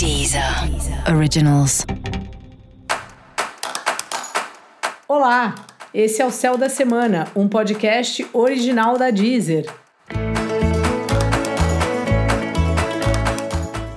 Deezer Originals. Olá, esse é o Céu da Semana, um podcast original da Deezer.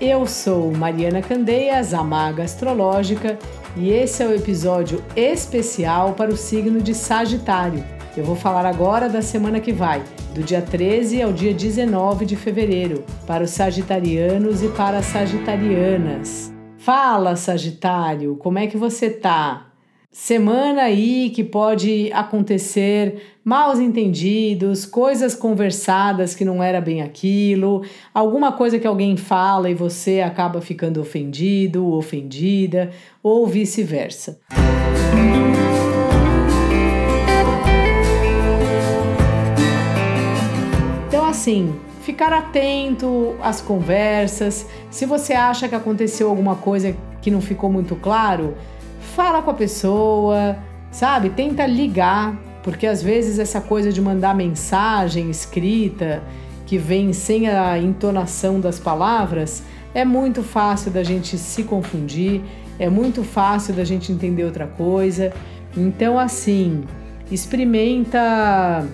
Eu sou Mariana Candeias, a maga astrológica, e esse é o episódio especial para o signo de Sagitário. Eu vou falar agora da semana que vai, do dia 13 ao dia 19 de fevereiro, para os sagitarianos e para as sagitarianas. Fala, Sagitário, como é que você tá? Semana aí que pode acontecer maus entendidos, coisas conversadas que não era bem aquilo, alguma coisa que alguém fala e você acaba ficando ofendido, ofendida, ou vice-versa. Assim, ficar atento às conversas. Se você acha que aconteceu alguma coisa que não ficou muito claro, fala com a pessoa, sabe? Tenta ligar, porque às vezes essa coisa de mandar mensagem escrita que vem sem a entonação das palavras é muito fácil da gente se confundir, é muito fácil da gente entender outra coisa. Então, assim, experimenta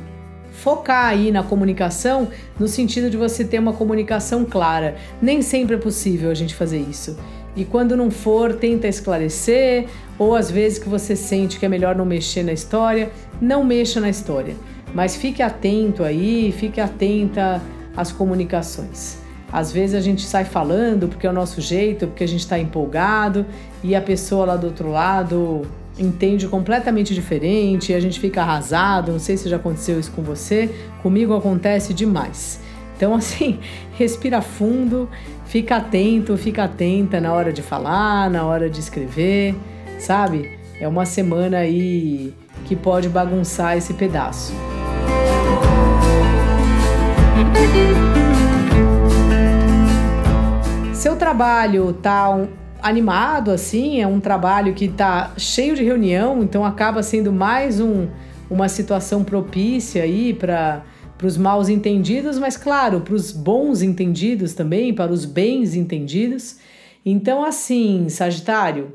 focar aí na comunicação no sentido de você ter uma comunicação clara. Nem sempre é possível a gente fazer isso. E quando não for, tenta esclarecer, ou às vezes que você sente que é melhor não mexer na história, não mexa na história. Mas fique atento aí, fique atenta às comunicações. Às vezes a gente sai falando porque é o nosso jeito, porque a gente está empolgado e a pessoa lá do outro lado entende completamente diferente, a gente fica arrasado. Não sei se já aconteceu isso com você, comigo acontece demais. Então, assim, respira fundo, fica atento, fica atenta na hora de falar, na hora de escrever, sabe? É uma semana aí que pode bagunçar esse pedaço. Seu trabalho tá animado, assim, é um trabalho que está cheio de reunião, então acaba sendo mais um, uma situação propícia aí para para os maus entendidos, mas claro, para os bons entendidos também, para os bens entendidos. Então, assim, Sagitário,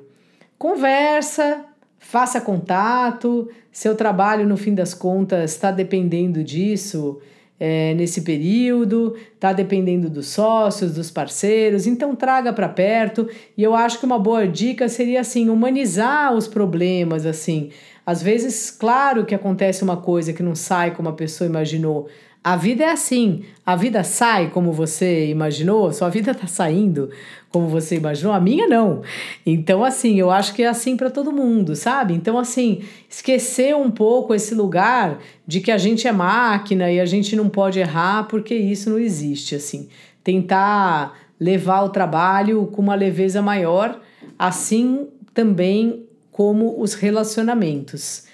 conversa, faça contato, seu trabalho, no fim das contas, está dependendo disso é, nesse período, tá dependendo dos sócios, dos parceiros, então traga para perto. E eu acho que uma boa dica seria assim, humanizar os problemas, assim. Às vezes, claro que acontece uma coisa que não sai como a pessoa imaginou, a vida é assim, a vida sai como você imaginou, sua vida tá saindo como você imaginou, a minha não. Então, assim, eu acho que é assim para todo mundo, sabe? Então, assim, esquecer um pouco esse lugar de que a gente é máquina e a gente não pode errar, porque isso não existe, assim. Tentar levar o trabalho com uma leveza maior, assim também como os relacionamentos.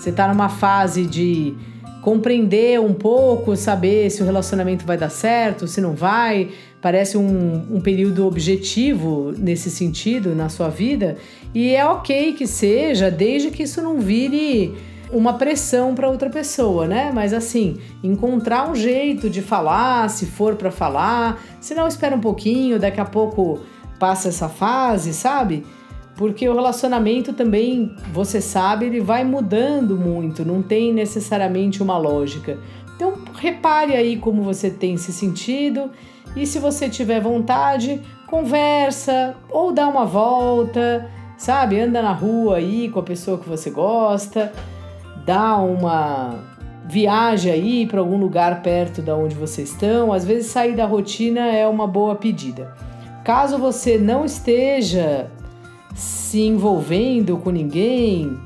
Você está numa fase de compreender um pouco, saber se o relacionamento vai dar certo, se não vai. Parece um, um período objetivo nesse sentido na sua vida. E é ok que seja, desde que isso não vire uma pressão para outra pessoa, né? Mas assim, encontrar um jeito de falar, se for para falar, se não espera um pouquinho, daqui a pouco passa essa fase, sabe? Porque o relacionamento também, você sabe, ele vai mudando muito, não tem necessariamente uma lógica. Então, repare aí como você tem se sentido e se você tiver vontade, conversa ou dá uma volta, sabe? Anda na rua aí com a pessoa que você gosta, dá uma viagem aí para algum lugar perto da onde vocês estão. Às vezes sair da rotina é uma boa pedida. Caso você não esteja se envolvendo com ninguém,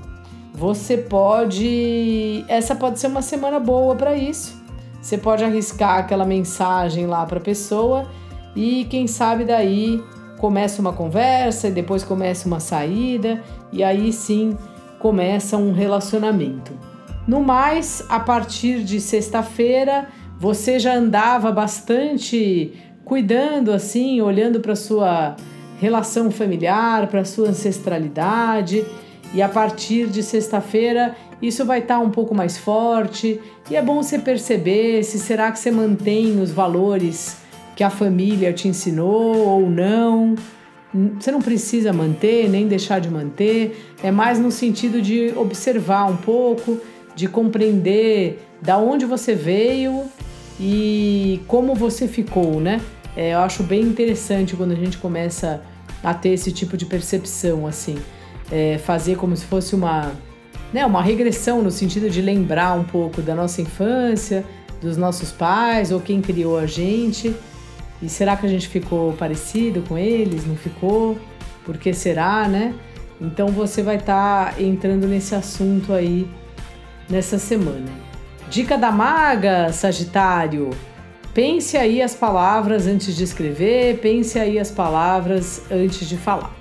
você pode. Essa pode ser uma semana boa para isso. Você pode arriscar aquela mensagem lá para a pessoa e quem sabe daí começa uma conversa e depois começa uma saída e aí sim começa um relacionamento. No mais, a partir de sexta-feira, você já andava bastante cuidando assim, olhando para sua relação familiar, para sua ancestralidade. e a partir de sexta-feira isso vai estar tá um pouco mais forte e é bom você perceber se será que você mantém os valores que a família te ensinou ou não. Você não precisa manter nem deixar de manter, é mais no sentido de observar um pouco, de compreender da onde você veio e como você ficou, né? É, eu acho bem interessante quando a gente começa a ter esse tipo de percepção, assim, é, fazer como se fosse uma, né, uma regressão no sentido de lembrar um pouco da nossa infância, dos nossos pais ou quem criou a gente. E será que a gente ficou parecido com eles? Não ficou? Por que será, né? Então você vai estar tá entrando nesse assunto aí nessa semana. Dica da maga, Sagitário. Pense aí as palavras antes de escrever, pense aí as palavras antes de falar.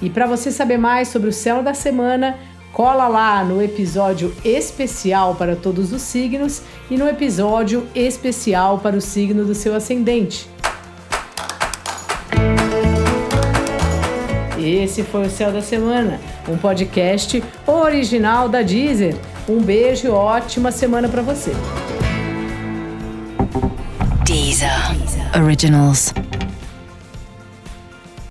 E para você saber mais sobre o céu da semana, cola lá no episódio especial para todos os signos e no episódio especial para o signo do seu ascendente. Esse foi o Céu da Semana, um podcast original da Deezer. Um beijo e ótima semana para você. Deezer. Originals.